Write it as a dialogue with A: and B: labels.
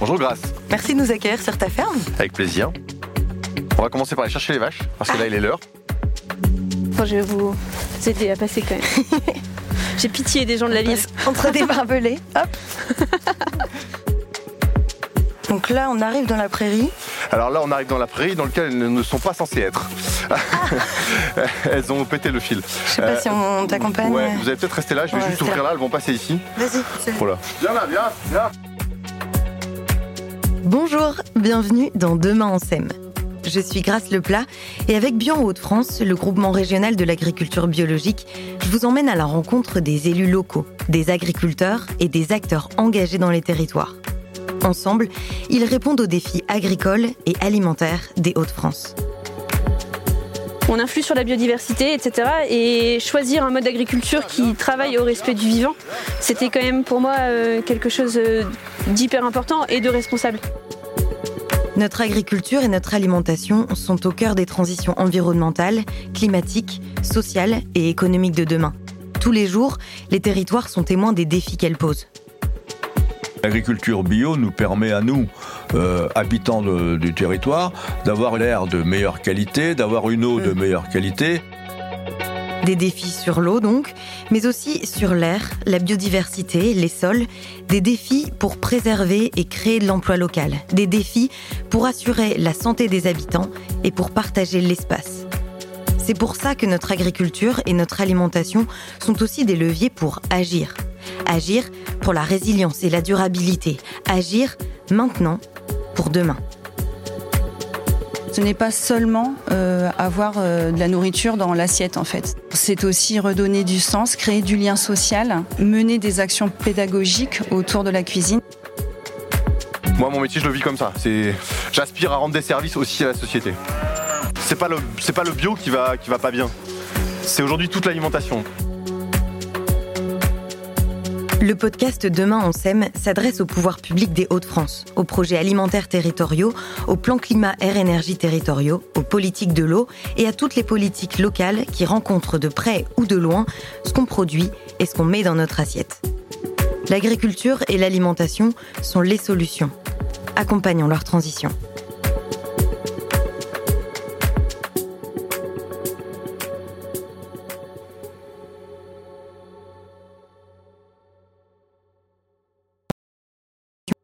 A: Bonjour Grâce.
B: Merci de nous accueillir sur ta ferme.
A: Avec plaisir. On va commencer par aller chercher les vaches, parce que là il est l'heure.
C: Bon, je vais vous aider à passer quand même. J'ai pitié des gens de la ville.
B: Entre des barbelés. Hop. Donc là, on arrive dans la prairie.
A: Alors là, on arrive dans la prairie dans laquelle elles ne sont pas censées être. elles ont pété le fil.
B: Je sais pas si on t'accompagne.
A: Ouais, vous allez peut-être rester là, je vais
B: Ouais,
A: juste ouvrir
B: là.
A: là, elles vont passer ici.
B: Vas-y.
A: Voilà. Viens là, viens, viens.
B: Bonjour, bienvenue dans Demain en sème. Je suis Grace Leplat et avec Bion Hauts-de-France, le groupement régional de l'agriculture biologique, je vous emmène à la rencontre des élus locaux, des agriculteurs et des acteurs engagés dans les territoires. Ensemble, ils répondent aux défis agricoles et alimentaires des Hauts-de-France.
C: On influe sur la biodiversité, etc. Et choisir un mode d'agriculture qui travaille au respect du vivant, c'était quand même pour moi euh, quelque chose euh, d'hyper important et de responsable.
B: Notre agriculture et notre alimentation sont au cœur des transitions environnementales, climatiques, sociales et économiques de demain. Tous les jours, les territoires sont témoins des défis qu'elles posent.
D: L'agriculture bio nous permet à nous, euh, habitants de- du territoire, d'avoir l'air de meilleure qualité, d'avoir une eau de meilleure qualité.
B: Des défis sur l'eau donc, mais aussi sur l'air, la biodiversité, les sols, des défis pour préserver et créer de l'emploi local, des défis pour assurer la santé des habitants et pour partager l'espace. C'est pour ça que notre agriculture et notre alimentation sont aussi des leviers pour agir. Agir pour la résilience et la durabilité. Agir maintenant pour demain.
E: Ce n'est pas seulement euh, avoir euh, de la nourriture dans l'assiette en fait. C'est aussi redonner du sens, créer du lien social, mener des actions pédagogiques autour de la cuisine.
A: Moi, mon métier, je le vis comme ça. C'est, j'aspire à rendre des services aussi à la société. C'est pas le, c'est pas le bio qui va, qui va pas bien. C'est aujourd'hui toute l'alimentation.
B: Le podcast Demain on sème s'adresse au pouvoir public des Hauts-de-France, aux projets alimentaires territoriaux, aux plans climat air énergie territoriaux, aux politiques de l'eau et à toutes les politiques locales qui rencontrent de près ou de loin ce qu'on produit et ce qu'on met dans notre assiette. L'agriculture et l'alimentation sont les solutions. Accompagnons leur transition.